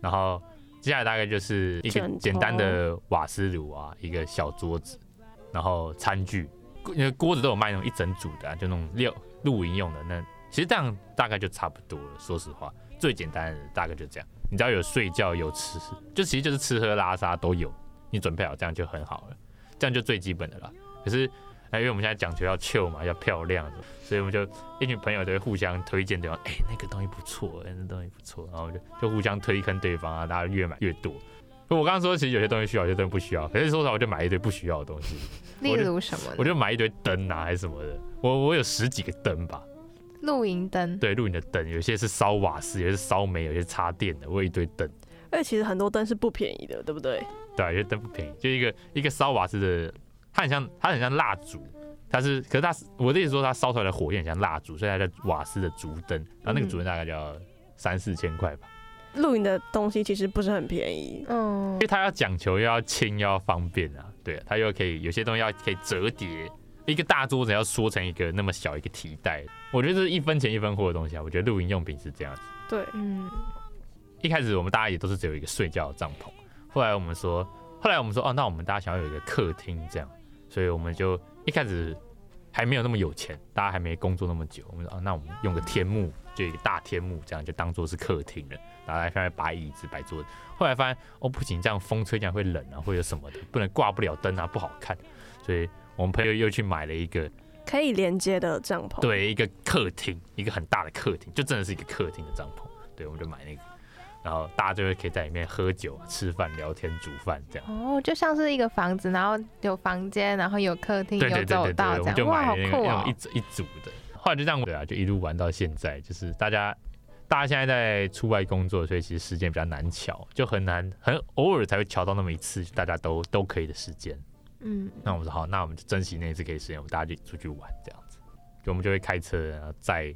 然后接下来大概就是一个简单的瓦斯炉啊，一个小桌子，然后餐具，因为锅子都有卖那种一整组的、啊，就那种六露营用的。那其实这样大概就差不多了。说实话，最简单的大概就这样。你只要有睡觉有吃，就其实就是吃喝拉撒都有，你准备好这样就很好了，这样就最基本的了。可是，因为我们现在讲求要 chill 嘛，要漂亮，所以我们就一群朋友都会互相推荐对方，哎、那个东西不错，哎、欸，那东西不错，然后就就互相推坑对方啊，大家越买越多。我刚刚说，其实有些东西需要，有些东西不需要。可是说实话，我就买一堆不需要的东西，例如什么？我就买一堆灯啊，还是什么的。我我有十几个灯吧，露营灯，对，露营的灯，有些是烧瓦斯，有些是烧煤，有些是插电的。我有一堆灯，而且其实很多灯是不便宜的，对不对？对、啊，有些灯不便宜，就一个一个烧瓦斯的。它很像，它很像蜡烛，它是，可是它，我的意思说，它烧出来的火焰很像蜡烛，所以它叫瓦斯的烛灯，然后那个烛灯大概就要三四千块吧。露营的东西其实不是很便宜。嗯因为，它要讲求又要轻又要方便啊，对，它又可以有些东西要可以折叠，一个大桌子要缩成一个那么小一个提袋，我觉得这是一分钱一分货的东西啊。我觉得露营用品是这样子。对，嗯，一开始我们大家也都是只有一个睡觉的帐篷，后来我们说，后来我们说，哦，那我们大家想要有一个客厅这样，所以我们就一开始还没有那么有钱，大家还没工作那么久，我们说，哦，那我们用个天幕，就一个大天幕，这样就当做是客厅了，然后在上面摆椅子、摆桌子。后来发现，哦，不行，这样风吹这样会冷啊，或者什么的，不能挂不了灯啊，不好看，所以我们朋友又去买了一个，可以连接的帐篷。，对，一个客厅，一个很大的客厅，就真的是一个客厅的帐篷，对，我们就买那个。然后大家就会可以在里面喝酒、吃饭、聊天、煮饭这样。哦，就像是一个房子，然后有房间，然后有客厅，对有走道这样，哇，好酷哦那种一！组一组的。后来就这样，对啊，就一路玩到现在。就是大家大家现在在出外工作，所以其实时间比较难瞧，就很难，很偶尔才会瞧到那么一次，大家都都可以的时间。嗯，那我们说好，那我们就珍惜那一次可以时间，我们大家就出去玩这样子。就我们就会开车，然后载。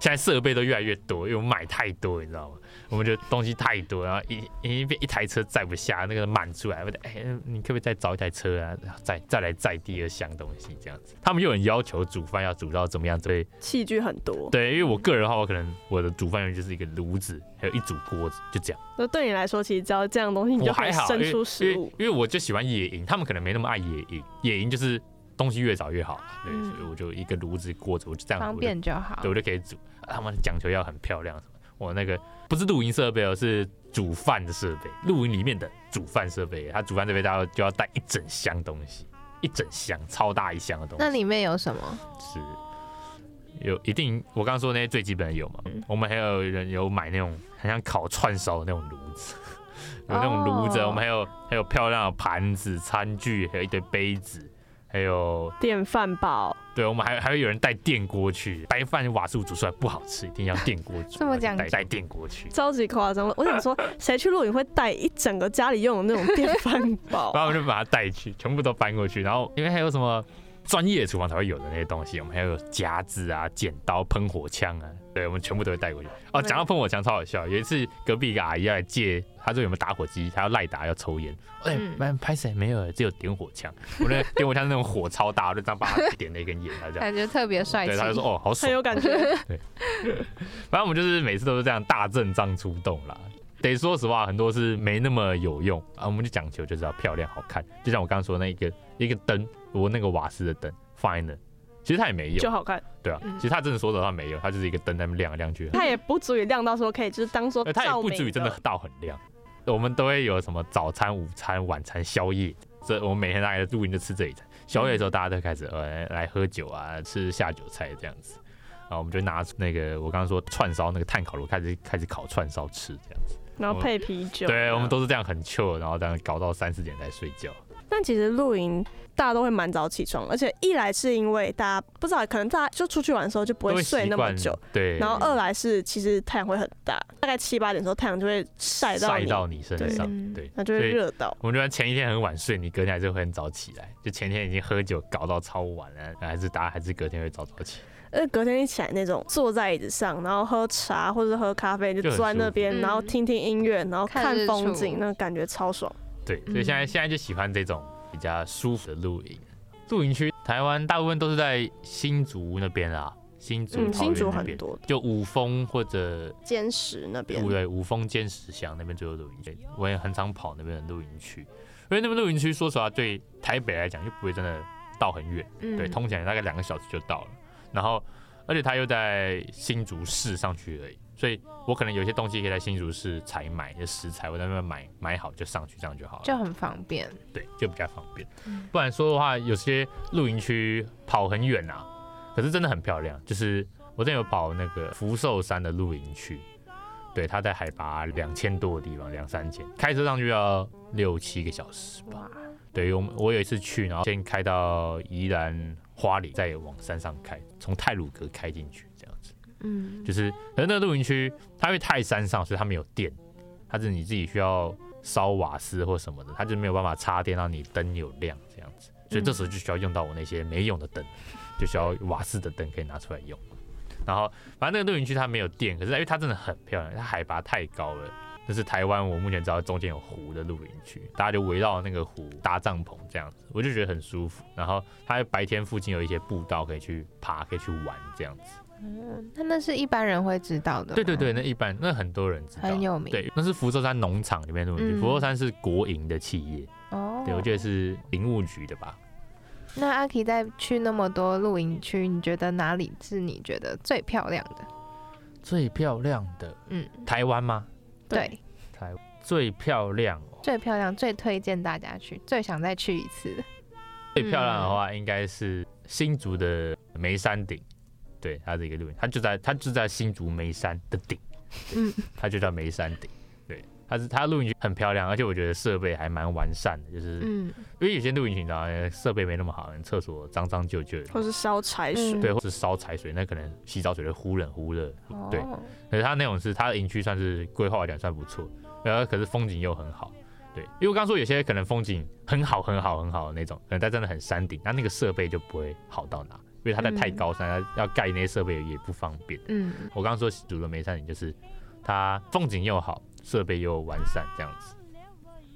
现在设备都越来越多，因为我们买太多，你知道吗？我们觉得东西太多，然后一一一台车载不下，那个满出来，我得哎，你可不可以再找一台车啊？再再来载第二箱东西这样子。他们又很要求煮饭要煮到怎么样？所以器具很多。对，因为我个人的话，我可能我的煮饭用就是一个炉子，还有一组锅子，就这样。那对你来说，其实只要这样东西，你我就还好，生出食物。因为因为我就喜欢野营，他们可能没那么爱野营，野营就是东西越早越好，对，嗯所以我就一个炉子锅子，我就这样方便就好对，。我就可以煮。他们讲求要很漂亮什么，我那个不是露营设备哦，是煮饭的设备，露营里面的煮饭设备，他煮饭设备，它就要带一整箱东西，一整箱超大一箱的东西。那里面有什么？是有一定，我刚刚说那些最基本的有嘛？嗯我们还有人有买那种很像烤串烧的那种炉子，<laughs> 有那种炉子，哦我们还有还有漂亮的盘子、餐具，还有一堆杯子，还有电饭煲，对，我们还还会有人带电锅去，白饭瓦斯煮出来不好吃，一定要电锅煮，这么讲带电锅去。超级夸张了。我想说，谁去露营会带一整个家里用的那种电饭煲？<laughs> 然后我们就把它带去，全部都搬过去。然后因为还有什么专业厨房才会有的那些东西，我们还有夹子啊、剪刀、喷火枪啊，对，我们全部都会带过去。哦，讲到喷火枪超好笑，有一次隔壁一个阿姨要来借，她说有没有打火机，她要赖打要抽烟。哎、拍谁没有？只有点火枪。我那点火枪是那种火超大，我就这样帮她点了一根烟，她这样。感觉特别帅气对，他就说。哦，好爽很。有感觉。对反正我们就是每次都是这样大阵仗出动啦。得说实话，很多是没那么有用啊，我们就讲求就是要漂亮好看。就像我刚刚说的那一个一个灯，我那个瓦斯的灯放在那，其实它也没有，就好看，对啊。嗯其实他真的说的话没有，它就是一个灯在那边亮来亮去，它也不足以亮到说可以就是当做呃它也照明不至于真的到很亮。我们都会有什么早餐、午餐、晚餐、宵夜，这我们每天大概露营就吃这一餐。宵夜的时候，大家都开始呃来喝酒啊，吃下酒菜这样子。然后我们就拿出那个我刚刚说串烧那个炭烤炉，开始开始烤串烧吃这样子。然后配啤酒。对，我们都是这样很 chill，然后这样搞到三四点才睡觉。但其实露营大家都会蛮早起床，而且一来是因为大家不知道，可能大家就出去玩的时候就不都会睡那么久，，对，然后二来是其实太阳会很大，大概七八点的时候太阳就会晒到你，晒到你身上，嗯对，那就会热到。我们就前一天很晚睡，你隔天还是会很早起来。就前天已经喝酒搞到超晚了，还是大家还是隔天会早早起。呃，隔天一起来那种坐在椅子上，然后喝茶或者喝咖啡，就坐在那边，然后听听音乐，然后看风景，那感觉超爽。对，所以现在、嗯现在就喜欢这种比较舒服的露营。露营区台湾大部分都是在新竹那边啊，新竹、嗯，新竹很多，就五峰或者尖石那边五对五峰尖石乡那边就有露营区，我也很常跑那边的露营区，因为那边露营区说实话对台北来讲就不会真的到很远。嗯对，通起来大概两个小时就到了。然后，而且它又在新竹市上去而已，所以我可能有些东西可以在新竹市采买一些食材，我在那边买买好就上去，这样就好了。就很方便。对，就比较方便嗯。不然说的话，有些露营区跑很远啊，可是真的很漂亮。就是我之前有跑那个福寿山的露营区，对，它在海拔两千多的地方，两三千，开车上去要六七个小时吧。哇，对，我们我有一次去，然后先开到宜兰花里，再往山上开，从太鲁阁开进去。嗯，就是，可是那个露营区它因为太山上，所以它没有电，它是你自己需要烧瓦斯或什么的，它就没有办法插电让你灯有亮这样子。所以这时候就需要用到我那些没用的灯，就需要瓦斯的灯可以拿出来用。然后，反正那个露营区它没有电，可是因为它真的很漂亮，它海拔太高了，那是台湾我目前知道中间有湖的露营区，大家就围绕那个湖搭帐篷这样子，我就觉得很舒服。然后它白天附近有一些步道可以去爬，可以去玩这样子。嗯，那那是一般人会知道的。对对对，那一般那很多人知道，很有名。对，那是福州山农场里面的露营区，嗯、福州山是国营的企业。哦，对，我觉得是林务局的吧。那阿 K 在去那么多露营区，你觉得哪里是你觉得最漂亮的？最漂亮的，嗯，台湾吗？对，台最漂亮，最漂亮，最推荐大家去，最想再去一次。最漂亮的话，应该是新竹的梅山顶。对，它是一个露营，它就在它就在新竹梅山的顶，嗯，它就叫梅山顶。对，它是它露营区很漂亮，而且我觉得设备还蛮完善的，就是，嗯，因为有些露营区你知道设备没那么好，厕所脏脏旧旧，或是烧柴水，对，或是烧柴水，那可能洗澡水会忽冷忽热，对。可是它那种是它的营区算是规划来讲算不错，然后可是风景又很好，对。因为我刚刚说有些可能风景很好很好很好的那种，可能它真的很山顶，那那个设备就不会好到哪。因为它在太高山，嗯、要盖那些设备也不方便。嗯，我刚刚说主的梅山顶就是它风景又好，设备又完善这样子。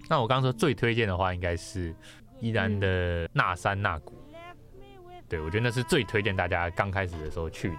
那我刚刚说最推荐的话，应该是宜兰的那山那谷。对，我觉得那是最推荐大家刚开始的时候去的。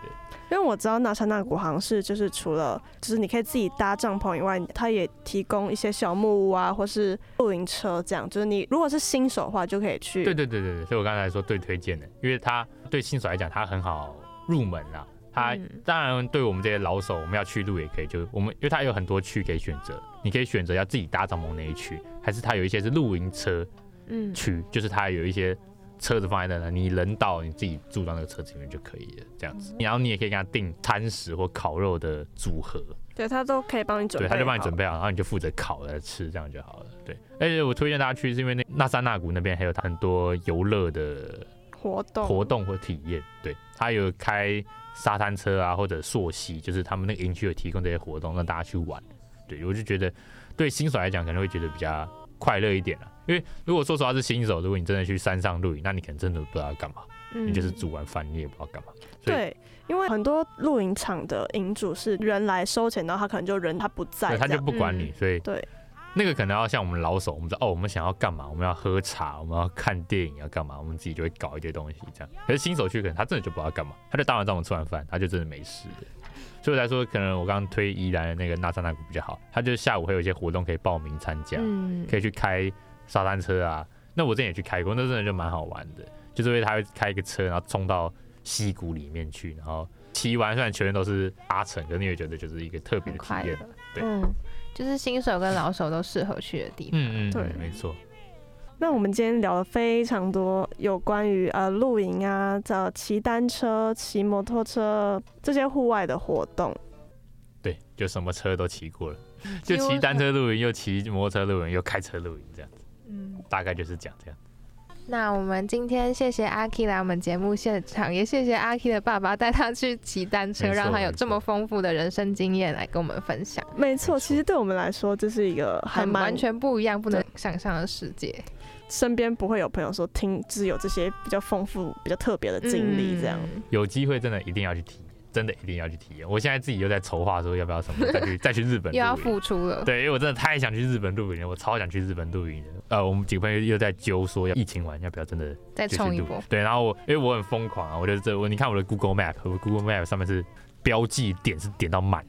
因为我知道那山那谷好像是就是除了就是你可以自己搭帐篷以外，它也提供一些小木屋啊，或是露营车这样。就是你如果是新手的话，就可以去。对对对对对，所以我刚才说最推荐的，因为它对新手来讲它很好入门啊。它当然对我们这些老手，我们要去露也可以，就我们因为它有很多区可以选择，你可以选择要自己搭帐篷那一区，还是它有一些是露营车嗯区，就是它有一些。车子放在那，你人到你自己住到那个车子里面就可以了，这样子。然后你也可以跟他订餐食或烤肉的组合，对，他都可以帮你准备，对，他就帮你准备好，然后你就负责烤来吃，这样就好了。对，而且我推荐大家去，是因为那那山那谷那边还有很多游乐的活动活动或体验。对，他有开沙滩车啊，或者溯溪，就是他们那个营区有提供这些活动让大家去玩。对，我就觉得对新手来讲可能会觉得比较快乐一点了。因为如果说实话是新手，如果你真的去山上露营，那你可能真的不知道要干嘛，嗯、你就是煮完饭你也不知道干嘛。对，因为很多露营场的营主是人来收钱，然后他可能就人他不在，他就不管你，嗯、所以对那个可能要像我们老手，我们知道哦，我们想要干嘛，我们要喝茶，我们要看电影要干嘛，我们自己就会搞一些东西这样。可是新手去可能他真的就不知道干嘛，他就搭完帐篷吃完饭，他就真的没事。所以来说，可能我刚刚推宜兰的那个那山那谷比较好，他就下午会有一些活动可以报名参加，嗯、可以去开。沙滩车啊，那我之前也去开过，那真的就蛮好玩的。就是因为他会开一个车，然后冲到溪谷里面去，然后骑完，虽然全都是阿成，可是你会觉得就是一个特别的体验。对，嗯，就是新手跟老手都适合去的地方。嗯嗯，对，没错。那我们今天聊了非常多有关于呃露营啊、找骑单车、骑摩托车这些户外的活动。对，就什么车都骑过了，就骑单车露营，又骑摩托车露营，又开车露营这样子。嗯，大概就是讲这样。那我们今天谢谢阿 K 来我们节目现场，也谢谢阿 K 的爸爸带他去骑单车，让他有这么丰富的人生经验来跟我们分享。没错，其实对我们来说，这是一个还蛮完全不一样、不能想象的世界。身边不会有朋友说听，只有这些比较丰富、比较特别的经历，这样、嗯、有机会真的一定要去体验。真的一定要去体验！我现在自己又在筹划说要不要什么再去再去日本，<laughs> 又要付出了。对，因为我真的太想去日本露营了，我超想去日本露营的。呃，我们几个朋友又在揪说要疫情完要不要真的再冲一波？对，然后我因为我很疯狂啊，我觉得这我你看我的 Google Map，我 Google Map 上面是标记点是点到满。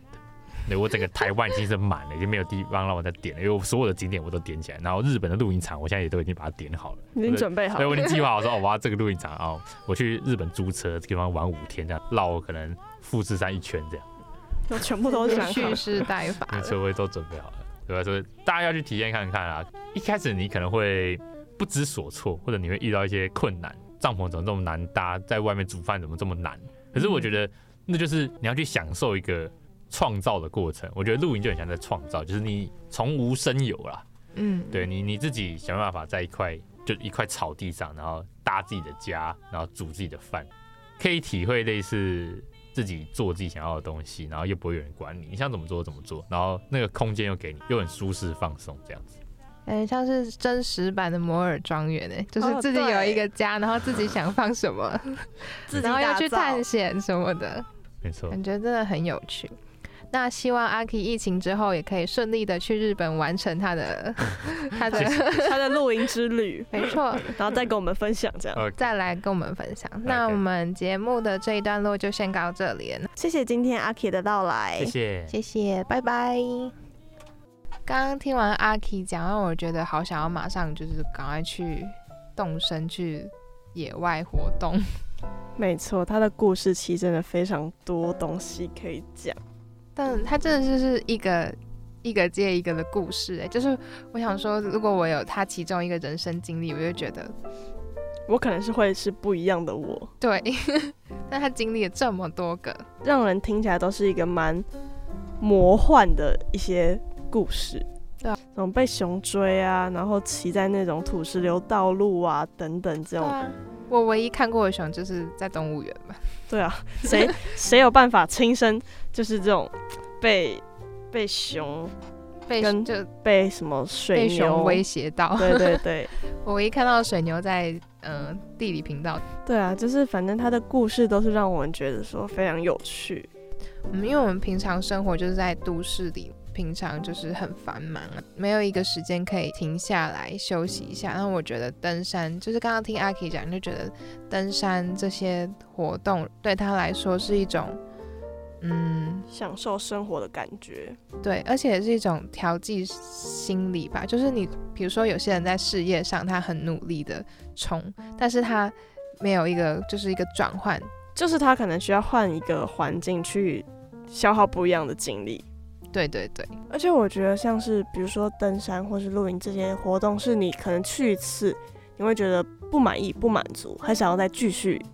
对，我整个台湾已经是满了，已经没有地方让我再点了，因为我所有的景点我都点起来。然后日本的露营场，我现在也都已经把它点好了，已经准备好了。对，我已经计划好说，哦，我要这个露营场啊，我去日本租车，这个地方玩五天，这样绕可能富士山一圈这样。就全部都 <laughs> 想蓄势待发，车位都准备好了，对吧？所以大家要去体验看看啊。一开始你可能会不知所措，或者你会遇到一些困难，帐篷怎么这么难搭，在外面煮饭怎么这么难？可是我觉得那就是你要去享受一个。创造的过程，我觉得露营就很像在创造，就是你从无生有啦，嗯，对你你自己想办法在一块就一块草地上，然后搭自己的家，然后煮自己的饭，可以体会类似自己做自己想要的东西，然后又不会有人管你，你想怎么做怎么做，然后那个空间又给你，又很舒适放松这样子。哎、欸，像是真实版的摩尔庄园哎，就是自己有一个家，哦、然后自己想放什么，然后要去探险什么的，没错，感觉真的很有趣。那希望阿 K 疫情之后也可以顺利的去日本完成他的 <laughs> 他的 <laughs> 他的露营之旅，<laughs> 没错，然后再跟我们分享这样，再来跟我们分享。那我们节目的这一段落就先到这里了，谢谢今天阿 K 的到来，谢谢，谢谢，拜拜。刚刚听完阿 K 讲，让我觉得好想要马上就是赶快去动身去野外活动。没错，他的故事其实真的非常多东西可以讲。但他真的就是一个一个接一个的故事，哎，就是我想说，如果我有他其中一个人生经历，我就觉得我可能是会是不一样的我。对，<laughs> 但他经历了这么多个，让人听起来都是一个蛮魔幻的一些故事。对啊，那种被熊追啊，然后骑在那种土石流道路啊等等这种。啊，我唯一看过的熊就是在动物园嘛。对啊，谁谁有办法亲身就是这种被被熊被跟就被什么水牛威胁到？对对对，<laughs> 我一看到水牛在嗯、呃、地理频道。对啊，就是反正他的故事都是让我们觉得说非常有趣。嗯，因为我们平常生活就是在都市里。平常就是很繁忙，没有一个时间可以停下来休息一下。然后我觉得登山，就是刚刚听阿 K 讲，就觉得登山这些活动对他来说是一种，嗯，享受生活的感觉。对，而且也是一种调剂心理吧。就是你，比如说有些人在事业上他很努力的冲，但是他没有一个就是一个转换，就是他可能需要换一个环境去消耗不一样的精力。对对对，而且我觉得像是比如说登山或是露营这些活动，是你可能去一次，你会觉得不满意、不满足，还想要再继续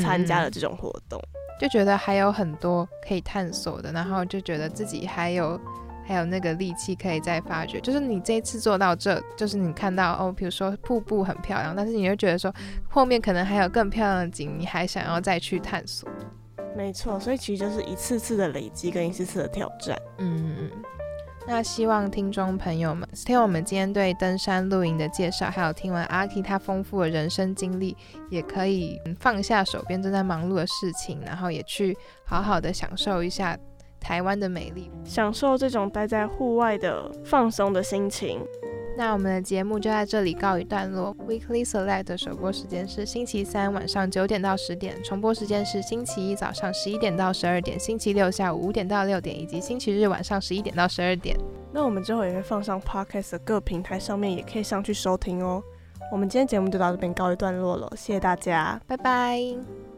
参加的这种活动，嗯，就觉得还有很多可以探索的，然后就觉得自己还有还有那个力气可以再发掘。就是你这一次做到这，就是你看到哦，比如说瀑布很漂亮，但是你会觉得说后面可能还有更漂亮的景，你还想要再去探索。没错，所以其实就是一次次的累积跟一次次的挑战。嗯，那希望听众朋友们听我们今天对登山露营的介绍，还有听完阿 K 他丰富的人生经历，也可以放下手边正在忙碌的事情，然后也去好好的享受一下台湾的美丽，享受这种待在户外的放松的心情。那我们的节目就在这里告一段落。Weekly Select 的首播时间是星期三晚上九点到十点，重播时间是星期一早上十一点到十二点，星期六下午五点到六点，以及星期日晚上十一点到十二点。那我们之后也会放上 Podcast 的各平台上面，也可以上去收听哦。我们今天节目就到这边告一段落了，谢谢大家，拜拜。